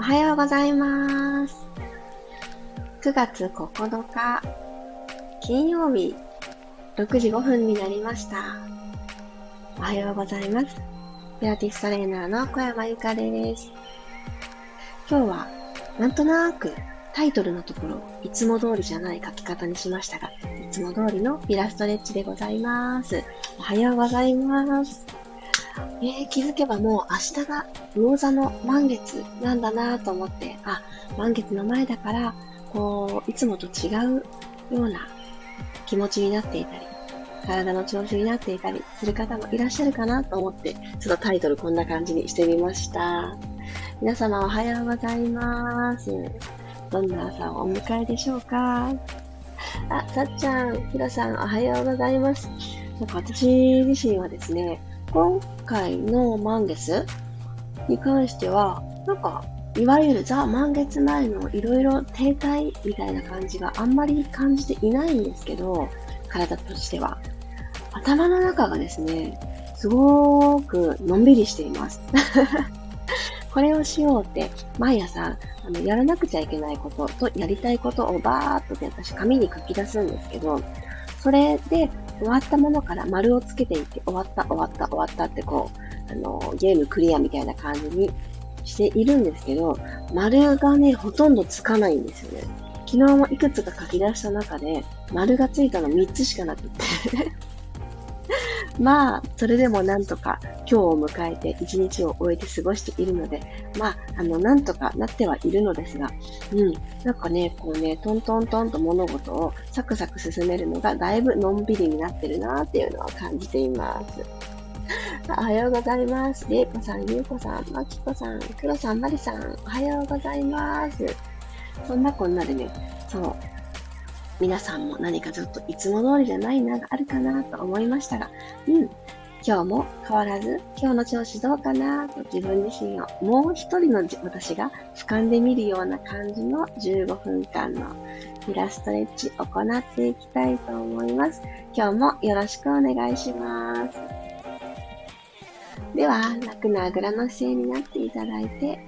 おはようございます。9月9日、金曜日、6時5分になりました。おはようございます。ピラティストレーナーの小山由かです。今日は、なんとなくタイトルのところ、いつも通りじゃない書き方にしましたが、いつも通りのピラストレッチでございます。おはようございます。えー、気づけばもう明日が魚座の満月なんだなと思って、あ、満月の前だから、こう、いつもと違うような気持ちになっていたり、体の調子になっていたりする方もいらっしゃるかなと思って、ちょっとタイトルこんな感じにしてみました。皆様おはようございます。どんな朝をお迎えでしょうか？あ、さっちゃん、ひろさん、おはようございます。なんか私自身はですね、今回の満月に関しては、なんか、いわゆるザ・満月前のいろいろ停滞みたいな感じがあんまり感じていないんですけど、体としては。頭の中がですね、すごくのんびりしています。これをしようって、毎朝、あの、やらなくちゃいけないこととやりたいことをバーっとね、私紙に書き出すんですけど、それで終わったものから丸をつけていって、終わった、終わった、終わったってこう、あの、ゲームクリアみたいな感じにしているんですけど、丸がね、ほとんどつかないんですよね。昨日もいくつか書き出した中で、丸がついたの3つしかなくって まあ、それでもなんとか今日を迎えて一日を終えて過ごしているので、まあ、あの、なんとかなってはいるのですが、うん、なんかね、こうね、トントントンと物事をサクサク進めるのがだいぶのんびりになってるなっていうのを感じています。おはようございます。れいこさん、ゆうこさん、まきこさん、くろさん、まりさん、おはようございます。そんなこんなでね、そう、皆さんも何かちょっといつも通りじゃないながあるかなと思いましたが、うん、今日も変わらず、今日の調子どうかなと自分自身をもう一人の私が俯瞰で見るような感じの15分間のピラストレッチを行っていきたいと思います。今日もよろしくお願いします。では、楽なあぐらの姿勢になっていただいて、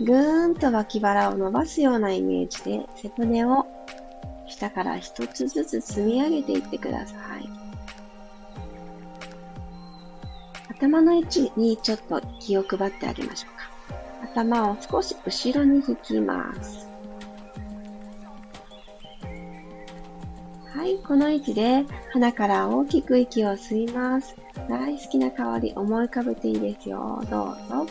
ぐーんと脇腹を伸ばすようなイメージで背骨を下から一つずつ積み上げていってください。頭の位置にちょっと気を配ってあげましょうか。頭を少し後ろに引きます。はい、この位置で鼻から大きく息を吸います。大好きな香り思い浮かべていいですよ。どうぞ。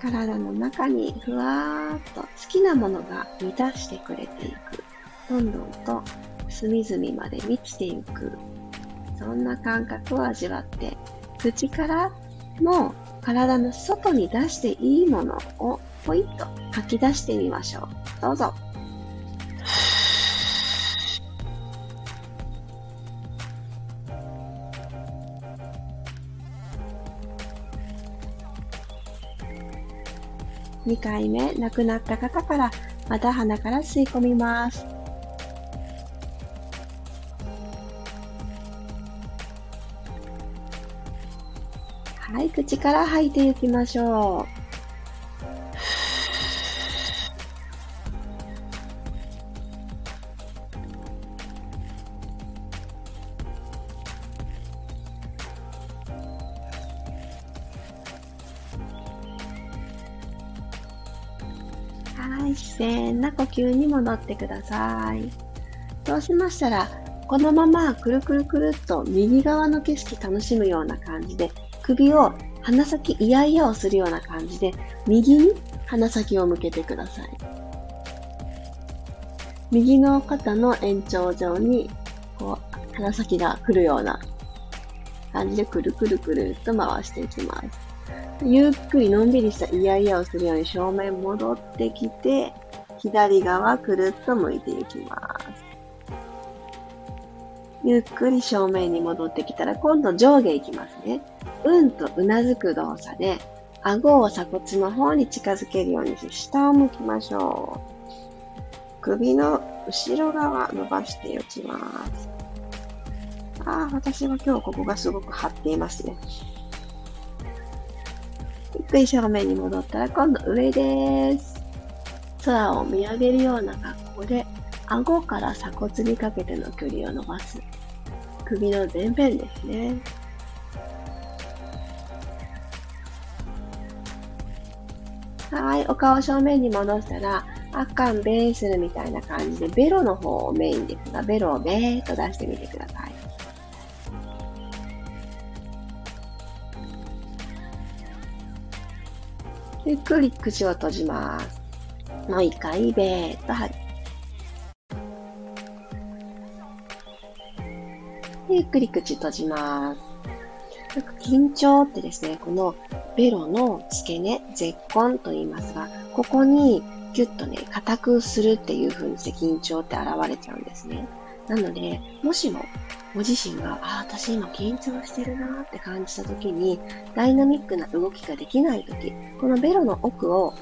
体の中にふわーっと好きなものが満たしてくれていく。どんどんと隅々まで満ちていく。そんな感覚を味わって、口からも体の外に出していいものをポイッと吐き出してみましょう。どうぞ。2回目、亡くなった方から、また鼻から吸い込みます。はい、口から吐いていきましょう。然な呼吸に戻ってください。そうしましたら、このままくるくるくるっと右側の景色楽しむような感じで、首を鼻先イヤイヤをするような感じで、右に鼻先を向けてください。右の肩の延長上に、こう、鼻先が来るような感じでくるくるくるっと回していきます。ゆっくりのんびりしたイヤイヤをするように正面戻ってきて、左側くるっと向いていきます。ゆっくり正面に戻ってきたら今度上下いきますね。うんとうなずく動作で、顎を鎖骨の方に近づけるようにして下を向きましょう。首の後ろ側伸ばしていきます。ああ、私は今日ここがすごく張っていますね。ゆっくり正面に戻ったら今度上です。空を見上げるような格好で、顎から鎖骨にかけての距離を伸ばす。首の前辺ですね。はい、お顔正面に戻したら、あかんべーするみたいな感じで、ベロの方をメインですが、ベロをべーっと出してみてください。ゆっくり口を閉じます。もう一回、べーっと吐く。ゆっくり口閉じます。緊張ってですね、このベロの付け根、絶根と言いますが、ここにギュッとね、硬くするっていう風にして緊張って現れちゃうんですね。なので、もしもご自身が、ああ、私今緊張してるなって感じた時に、ダイナミックな動きができない時、このベロの奥を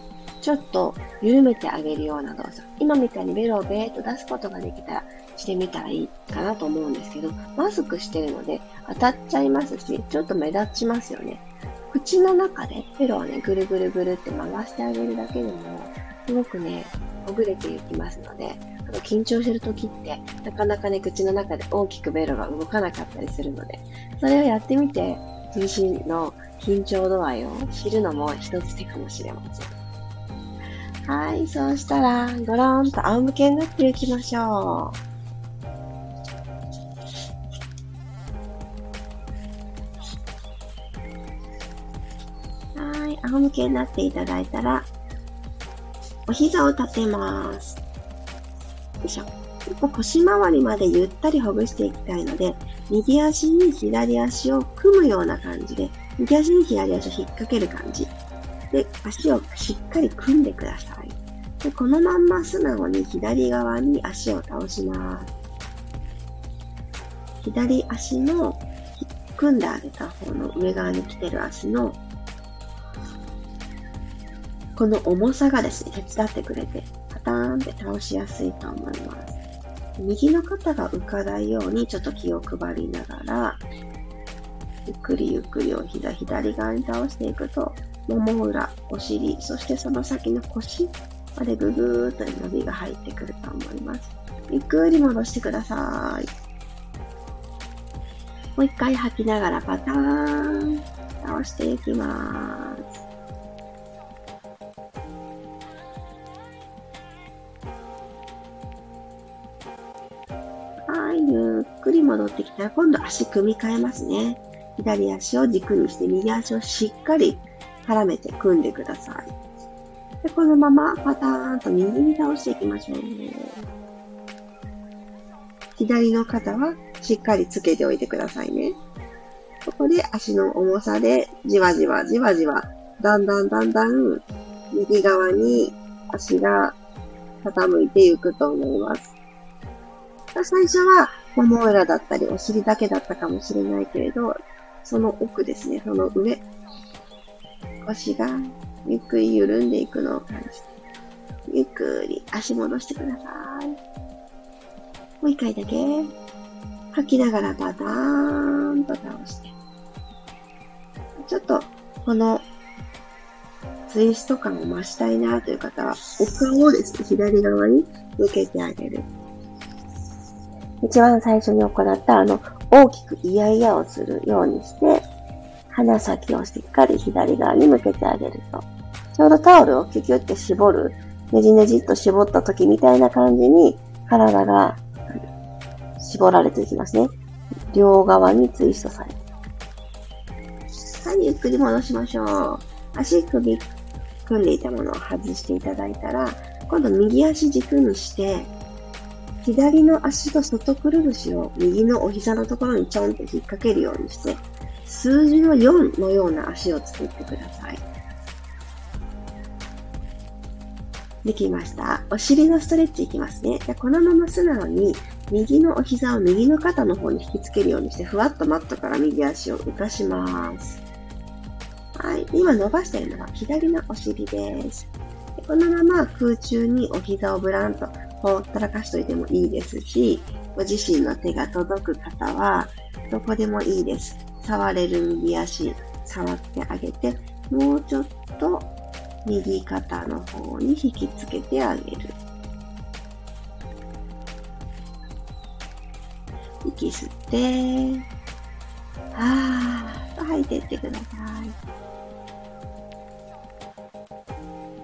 ちょっと緩めてあげるような動作。今みたいにベロをベーっと出すことができたらしてみたらいいかなと思うんですけど、マスクしてるので当たっちゃいますし、ちょっと目立ちますよね。口の中でベロをね、ぐるぐるぐるって回してあげるだけでも、すごくね、ほぐれていきますので、あの緊張してる時って、なかなかね、口の中で大きくベロが動かなかったりするので、それをやってみて、自身の緊張度合いを知るのも一つ手かもしれません。はい、そうしたら、ごろんと仰向けになっていきましょう。はい、仰向けになっていただいたら、お膝を立てます。よいしょ。腰回りまでゆったりほぐしていきたいので、右足に左足を組むような感じで、右足に左足を引っ掛ける感じ。で、足をしっかり組んでください。でこのまんま素直に左側に足を倒します。左足の組んであげた方の上側に来てる足のこの重さがですね、手伝ってくれて、パターンって倒しやすいと思います。右の肩が浮かないようにちょっと気を配りながら、ゆっくりゆっくりお膝左側に倒していくと、もも裏、お尻、そしてその先の腰までぐぐーっと伸びが入ってくると思います。ゆっくり戻してください。もう一回吐きながらパターン倒していきます。はい、ゆっくり戻ってきたら今度足組み替えますね。左足を軸にして右足をしっかり絡めて組んでください。で、このままパターンと右に倒していきましょう。左の肩はしっかりつけておいてくださいね。ここで足の重さでじわじわじわじわ、だんだんだんだん右側に足が傾いていくと思います。最初はもも裏だったりお尻だけだったかもしれないけれど、その奥ですね、その上、腰がゆっくり緩んでいくのを感じて、ゆっくり足戻してください。もう一回だけ、吐きながらパターンと倒して。ちょっと、この、ツイスト感を増したいなという方は、お顔をですね、左側に向けてあげる。一番最初に行ったあの、大きくイヤイヤをするようにして、鼻先をしっかり左側に向けてあげると、ちょうどタオルをキュキュって絞る、ねじねじっと絞った時みたいな感じに、体が絞られていきますね。両側にツイストされて。はい、ゆっくり戻しましょう。足首組んでいたものを外していただいたら、今度右足軸にして、左の足と外くるぶしを右のお膝のところにちょんって引っ掛けるようにして、数字の4のような足を作ってください。できました。お尻のストレッチいきますね。このまま素直に右のお膝を右の肩の方に引きつけるようにして、ふわっとマットから右足を浮かします。はい。今伸ばしているのは左のお尻です。このまま空中にお膝をブランとほったらかしといてもいいですし、ご自身の手が届く方は、どこでもいいです。触れる右足、触ってあげて、もうちょっと右肩の方に引きつけてあげる。息吸って、はーっと吐いていってくださ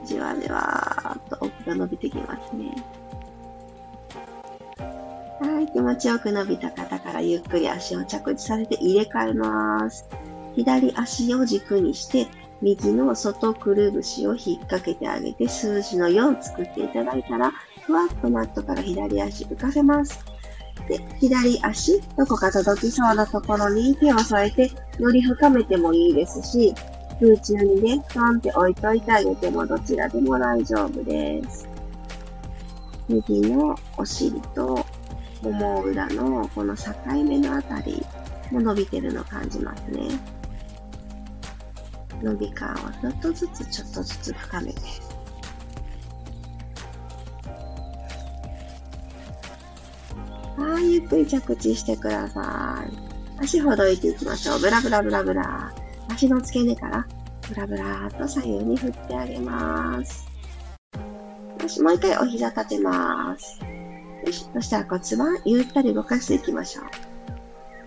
い。じわじわーっと奥が伸びてきますね。い、気持ちよく伸びた方からゆっくり足を着地させて入れ替えます。左足を軸にして、右の外くるぶしを引っ掛けてあげて、数字の4作っていただいたら、ふわっとマットから左足浮かせます。で、左足、どこか届きそうなところに手を添えて、より深めてもいいですし、空中にね、トンって置いといてあげてもどちらでも大丈夫です。右のお尻ともも裏のこの境目のあたりも伸びてるの感じますね。伸び感をちょっとずつちょっとずつ深めて。はい、ゆっくり着地してください。足ほどいていきましょう。ブラブラブラブラ。足の付け根からブラブラーと左右に振ってあげます。よし、もう一回お膝立てます。よし、そしたら骨盤ゆったり動かしていきましょう。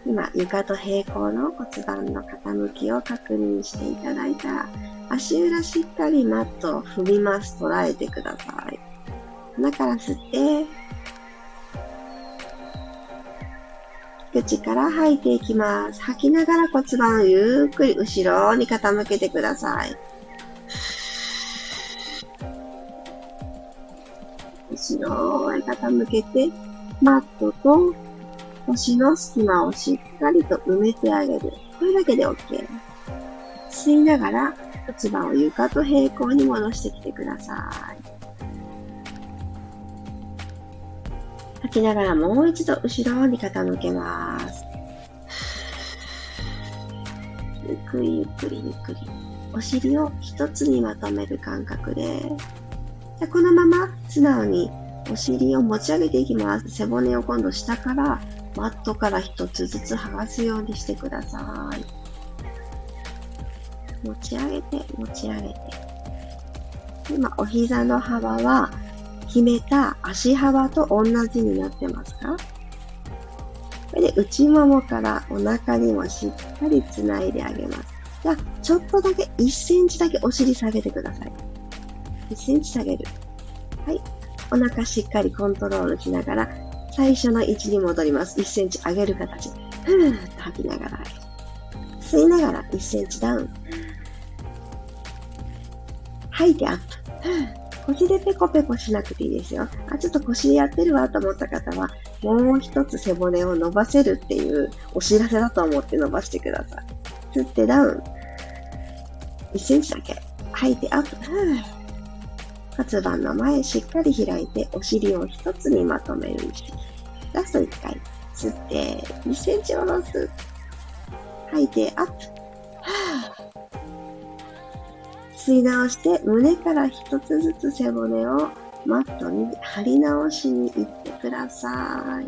今、床と平行の骨盤の傾きを確認していただいたら、足裏しっかりマットを踏みます。捉えてください。鼻から吸って、口から吐いていきます。吐きながら骨盤をゆっくり後ろに傾けてください。後ろへ傾けて、マットと腰の隙間をしっかりと埋めてあげる。これだけで OK。吸いながら骨盤を床と平行に戻してきてください。吐きながらもう一度後ろに傾けます。ゆっくりゆっくりゆっくり。お尻を一つにまとめる感覚でじゃこのまま素直にお尻を持ち上げていきます。背骨を今度下からマットから一つずつ剥がすようにしてください。持ち上げて、持ち上げて。今、お膝の幅は決めた足幅と同じになってますか？これで内ももからお腹にもしっかりつないであげます。じゃあ、ちょっとだけ1センチだけお尻下げてください。1センチ下げる。はい。お腹しっかりコントロールしながら、最初の位置に戻ります。1センチ上げる形。ふーっと吐きながら吸いながら1センチダウン。吐いてアップ。腰でペコペコしなくていいですよ。あ、ちょっと腰やってるわと思った方は、もう一つ背骨を伸ばせるっていうお知らせだと思って伸ばしてください。吸ってダウン。1センチだけ。吐いてアップ。骨盤の前しっかり開いてお尻を一つにまとめる意識。ラスト1回。吸って、2センチ下ろす。吐いて、アップ。吸い直して、胸から一つずつ背骨をマットに貼り直しに行ってください。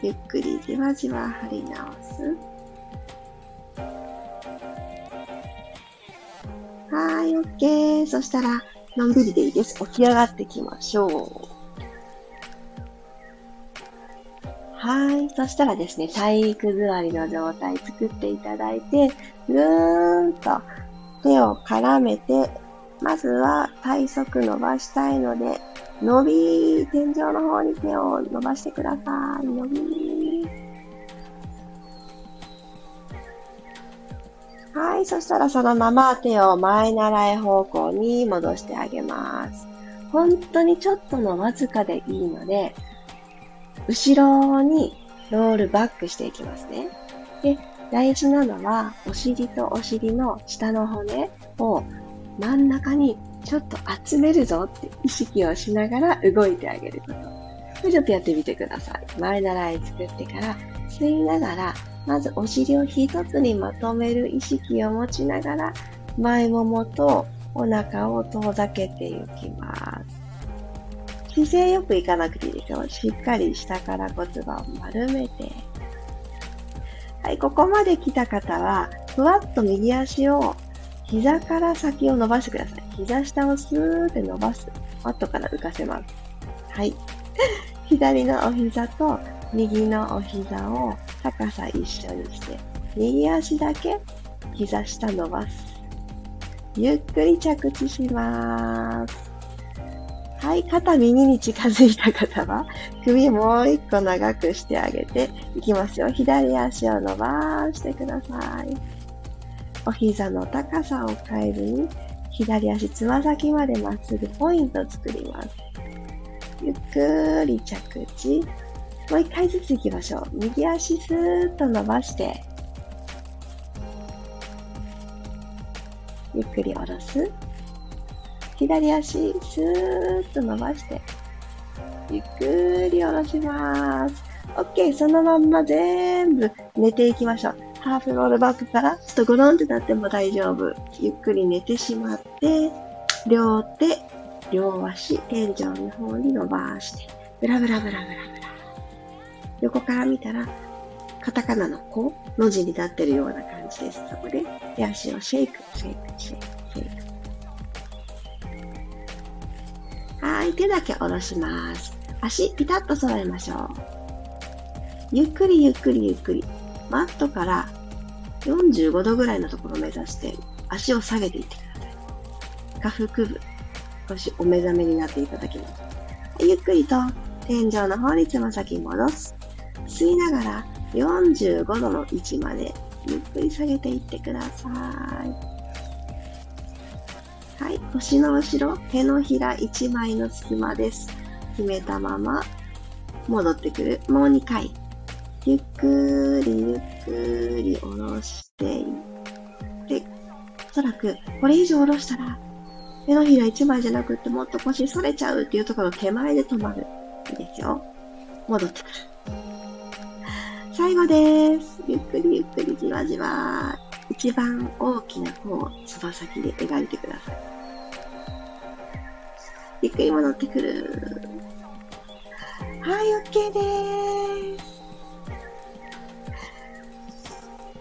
ゆっくりじわじわ貼り直す。はい、OK。そしたら、のんびりでいいです。起き上がってきましょう。はい。そしたらですね、体育座りの状態作っていただいて、ぐーんと手を絡めて、まずは体側伸ばしたいので、伸び、天井の方に手を伸ばしてください。伸び。はい、そしたらそのまま手を前習い方向に戻してあげます。本当にちょっとのわずかでいいので、後ろにロールバックしていきますね。で、大事なのは、お尻とお尻の下の骨を真ん中にちょっと集めるぞって意識をしながら動いてあげること。ちょっとやってみてください。前習い作ってから吸いながらまずお尻を一つにまとめる意識を持ちながら、前ももとお腹を遠ざけていきます。姿勢よくいかなくていいですよ。しっかり下から骨盤を丸めて。はい、ここまで来た方は、ふわっと右足を膝から先を伸ばしてください。膝下をスーって伸ばす。マットから浮かせます。はい。左のお膝と右のお膝を高さ一緒にして、右足だけ膝下伸ばす。ゆっくり着地します。はい、肩右に近づいた方は、首もう一個長くしてあげていきますよ。左足を伸ばしてください。お膝の高さを変えずに、左足つま先までまっすぐポイント作ります。ゆっくり着地。もう一回ずつ行きましょう。右足スーッと伸ばして、ゆっくり下ろす。左足、スーッと伸ばして、ゆっくり下ろします。OK。そのまんま全部寝ていきましょう。ハーフロールバックからちょっとゴロンってなっても大丈夫。ゆっくり寝てしまって、両手、両足、天井の方に伸ばして、ブラブラブラブラブラ。横から見たら、カタカナの子の字になってるような感じです。そこで、手足をシェイク、シェイク、シェイク、シェイク。はい、手だけ下ろします。足ピタッと揃えましょう。ゆっくりゆっくりゆっくり。マットから45度ぐらいのところを目指して足を下げていってください。下腹部、少しお目覚めになっていただきます。ゆっくりと天井の方につま先戻す。吸いながら45度の位置までゆっくり下げていってください。はい、腰の後ろ、手のひら1枚の隙間です。決めたまま、戻ってくる。もう2回。ゆっくりゆっくり下ろしていって、おそらくこれ以上下ろしたら、手のひら1枚じゃなくってもっと腰反れちゃうっていうところの手前で止まる。いいですよ。戻ってくる。最後です。ゆっくりゆっくりじわじわ。一番大きな方をつば先で描いてください。ゆっくり戻ってくる。はい、OK でーす。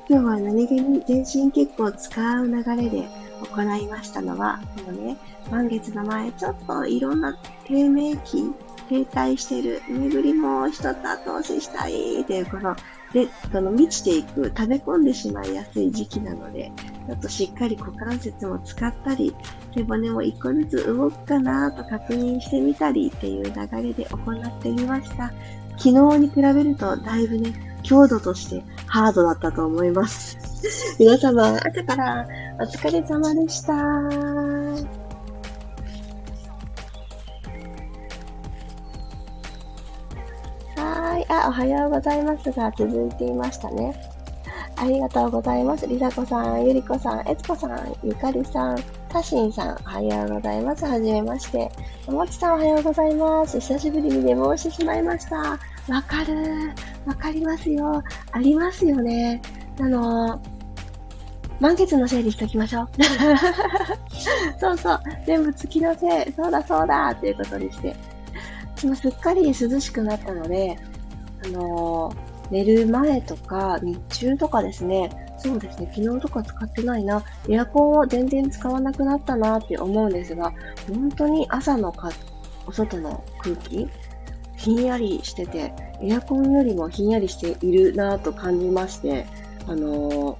今日は何気に全身血行を使う流れで行いましたのは、このね、満月の前、ちょっといろんな低迷期、停滞してる、巡りも一つ後押ししたいっていうこので、その満ちていく、食べ込んでしまいやすい時期なので、ちょっとしっかり股関節も使ったり、背骨も一個ずつ動くかなと確認してみたりっていう流れで行ってみました。昨日に比べるとだいぶね、強度としてハードだったと思います。皆様、朝からお疲れ様でした。おはようございますが続いていましたね。ありがとうございます。りさこさん、ゆりこさん、えつこさん、ゆかりさん、たしんさん、おはようございます。はじめまして。ももちさん、おはようございます。久しぶりに寝坊してしまいました。わかる。わかりますよ。ありますよね。あの満月のせいにしときましょう。そうそう。全部月のせい。そうだそうだ。っていうことにして。もすっかり涼しくなったので、あのー、寝る前とか日中とかですね、そうですね、昨日とか使ってないな、エアコンを全然使わなくなったなって思うんですが、本当に朝のかお外の空気、ひんやりしてて、エアコンよりもひんやりしているなと感じまして、あのー、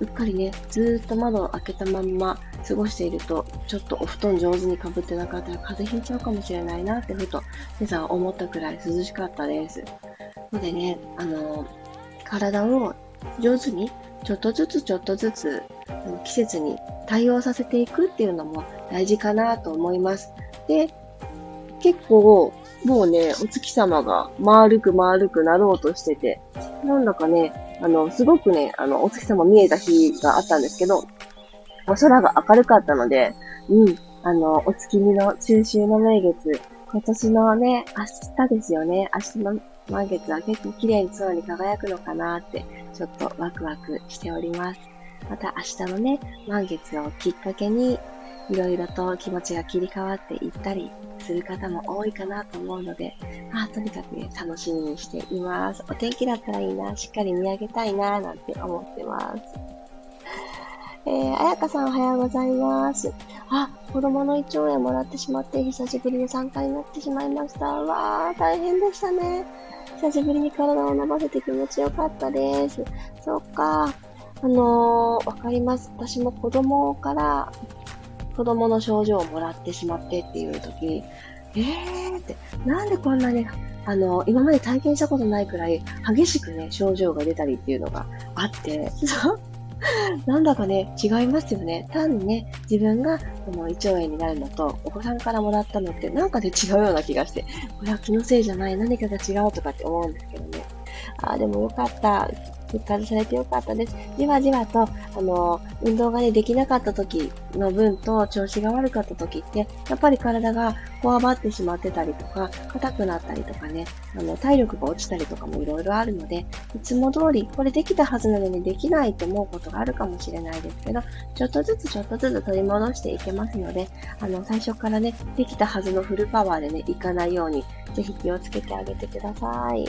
うっかりね、ずっと窓を開けたまんま過ごしていると、ちょっとお布団上手にかぶってなかったら風邪ひいちゃうかもしれないなってふと今朝思ったくらい涼しかったです。のでね、あの、体を上手にちょっとずつちょっとずつ季節に対応させていくっていうのも大事かなと思います。で、結構もうね、お月様が丸く丸くなろうとしてて、なんだかね、あの、すごくね、あの、お月様見えた日があったんですけど、お空が明るかったので、うん、あの、お月見の中秋の名月、今年のね、明日ですよね、明日の満月は結構綺麗に空に輝くのかなって、ちょっとワクワクしております。また明日のね、満月をきっかけに、いろいろと気持ちが切り替わっていったりする方も多いかなと思うので、まあ、とにかくね、楽しみにしています。お天気だったらいいな、しっかり見上げたいな、なんて思ってます。えー、あやかさんおはようございます。あ、子供の胃腸炎もらってしまって、久しぶりに参加になってしまいました。わー、大変でしたね。久しぶりに体を伸ばせて気持ちよかったです。そっか。あのー、わかります。私も子供から子供の症状をもらってしまってっていう時、えーって、なんでこんなに、あの、今まで体験したことないくらい激しくね、症状が出たりっていうのがあって、なんだかね、違いますよね。単にね、自分がこの胃腸炎になるのと、お子さんからもらったのってなんかね違うような気がして、これは気のせいじゃない、何かが違うとかって思うんですけどね。ああ、でもよかった。復活されてよかったです。じわじわと、あの、運動がね、できなかった時の分と調子が悪かった時って、やっぱり体がこわばってしまってたりとか、硬くなったりとかね、あの、体力が落ちたりとかもいろいろあるので、いつも通り、これできたはずなのにできないと思うことがあるかもしれないですけど、ちょっとずつちょっとずつ取り戻していけますので、あの、最初からね、できたはずのフルパワーでね、いかないように、ぜひ気をつけてあげてください。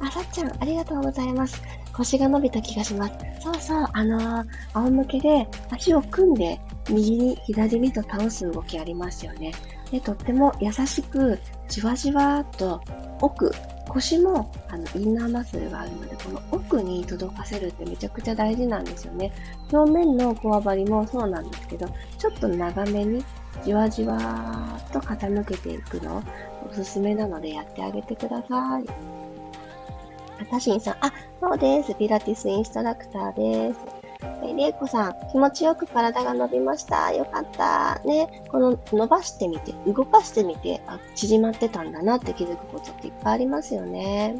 あ、さっちゃん、ありがとうございます。腰が伸びた気がします。そうそう、あのー、仰向けで足を組んで右に左にと倒す動きありますよね。で、とっても優しく、じわじわっと奥、腰もあのインナーマッスルがあるので、この奥に届かせるってめちゃくちゃ大事なんですよね。表面のこわばりもそうなんですけど、ちょっと長めにじわじわっと傾けていくのおすすめなのでやってあげてください。あたしんさん、あ、そうです。ピラティスインストラクターです。えれいこさん、気持ちよく体が伸びました。よかった。ね、この伸ばしてみて、動かしてみて、あ、縮まってたんだなって気づくことっていっぱいありますよね。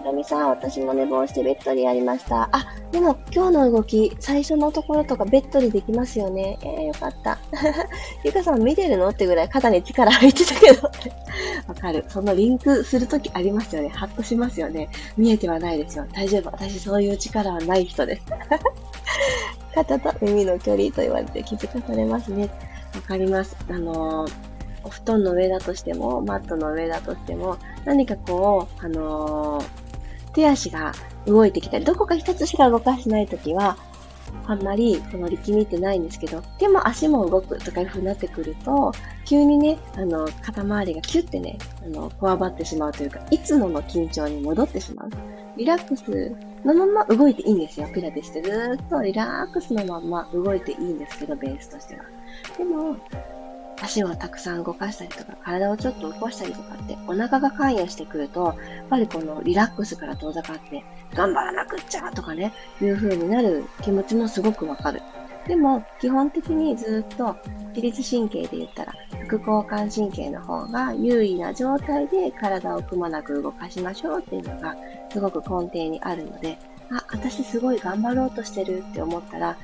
ひろみさん、私も寝坊してベッドリやりました。あ、でも今日の動き、最初のところとかベッドリできますよね。えー、よかった。ゆかさん見てるの？ってぐらい肩に力入ってたけど。わかる。そのリンクするときありますよね。ハッとしますよね。見えてはないですよ。大丈夫。私そういう力はない人です。肩と耳の距離と言われて気づかされますね。わかります。あのーお布団の上だとしても、マットの上だとしても、何かこう、あのー、手足が動いてきたり、どこか一つしか動かしてないときは、あんまりその力みってないんですけど、でも足も動くとかいう風になってくると、急にね、あの、肩周りがキュッてね、あの、こわばってしまうというか、いつもの緊張に戻ってしまう。リラックスのまま動いていいんですよ。ピラティスってずっとリラックスのまま動いていいんですけど、ベースとしては。でも、足をたくさん動かしたりとか、体をちょっと起こしたりとかって、お腹が関与してくると、やっぱりこのリラックスから遠ざかって、頑張らなくっちゃとかね、いう風になる気持ちもすごくわかる。でも、基本的にずっと、自律神経で言ったら、副交感神経の方が優位な状態で体をくまなく動かしましょうっていうのが、すごく根底にあるので、あ、私すごい頑張ろうとしてるって思ったら、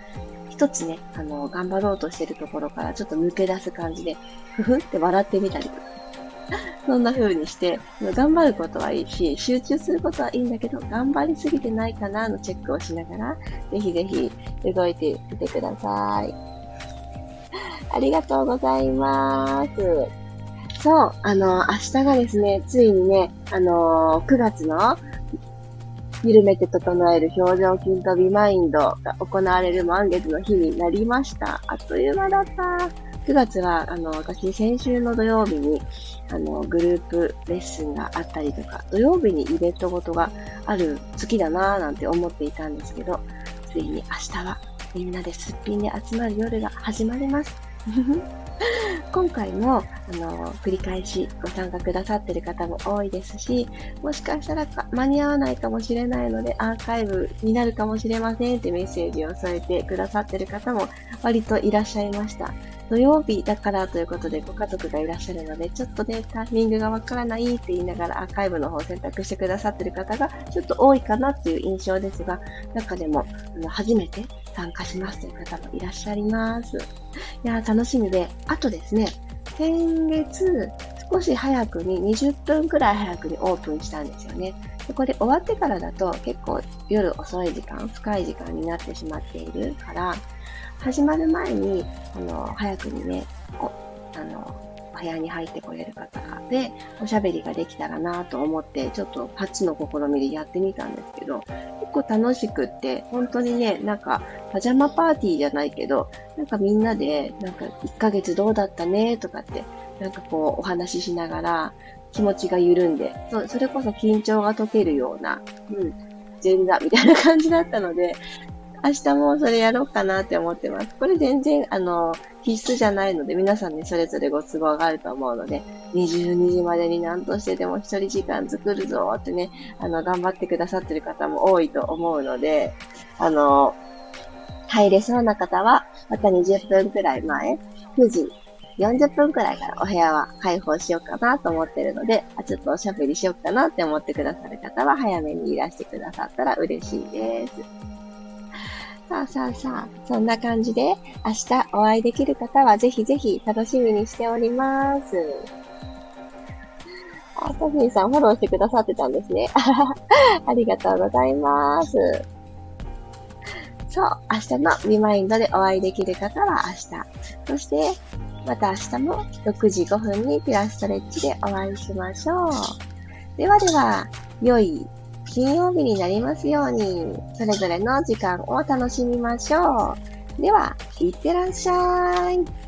一つね、あの、頑張ろうとしてるところからちょっと抜け出す感じで、ふふって笑ってみたりとか。そんな風にして、頑張ることはいいし、集中することはいいんだけど、頑張りすぎてないかなのチェックをしながら、ぜひぜひ動いてみてください。ありがとうございます。そう、あの、明日がですね、ついにね、あの9月の緩めて整える表情筋とビマインドが行われる満月の日になりました。あっという間だった。9月は、あの、私、先週の土曜日に、あの、グループレッスンがあったりとか、土曜日にイベントごとがある月だなぁなんて思っていたんですけど、ついに明日はみんなですっぴんで集まる夜が始まります。今回も、あの、繰り返しご参加くださってる方も多いですし、もしかしたら間に合わないかもしれないので、アーカイブになるかもしれませんってメッセージを添えてくださってる方も割といらっしゃいました。土曜日だからということでご家族がいらっしゃるので、ちょっとね、タイミングがわからないって言いながらアーカイブの方を選択してくださってる方がちょっと多いかなっていう印象ですが、中でもあの初めて参加しますという方もいらっしゃいます。いや楽しみで、あとですね、先月、少し早くに、20分くらい早くにオープンしたんですよね。でこれ終わってからだと結構夜遅い時間、深い時間になってしまっているから、始まる前に、あの、早くにね、あの、お部屋に入ってこれる方で、おしゃべりができたらなと思って、ちょっと初の試みでやってみたんですけど、結構楽しくって、本当にね、なんか、パジャマパーティーじゃないけど、なんかみんなで、なんか1ヶ月どうだったねとかって、なんかこうお話ししながら、気持ちが緩んで、そそれこそ緊張が解けるような、うん、前座みたいな感じだったので、明日もそれやろうかなって思ってます。これ全然、あの、必須じゃないので、皆さんね、それぞれご都合があると思うので、22時までに何としてでも一人時間作るぞってね、あの、頑張ってくださってる方も多いと思うので、あの、入れそうな方は、また20分くらい前、9時40分くらいからお部屋は開放しようかなと思ってるので、あちょっとおしゃべりしようかなって思ってくださる方は早めにいらしてくださったら嬉しいです。さあさあさあ、そんな感じで明日お会いできる方はぜひぜひ楽しみにしております。あ、ソフィーさんフォローしてくださってたんですね。ありがとうございます。そう、明日のリマインドでお会いできる方は明日。そして、また明日も6時5分にピラストレッチでお会いしましょう。ではでは、良い金曜日になりますように、それぞれの時間を楽しみましょう。では、いってらっしゃい。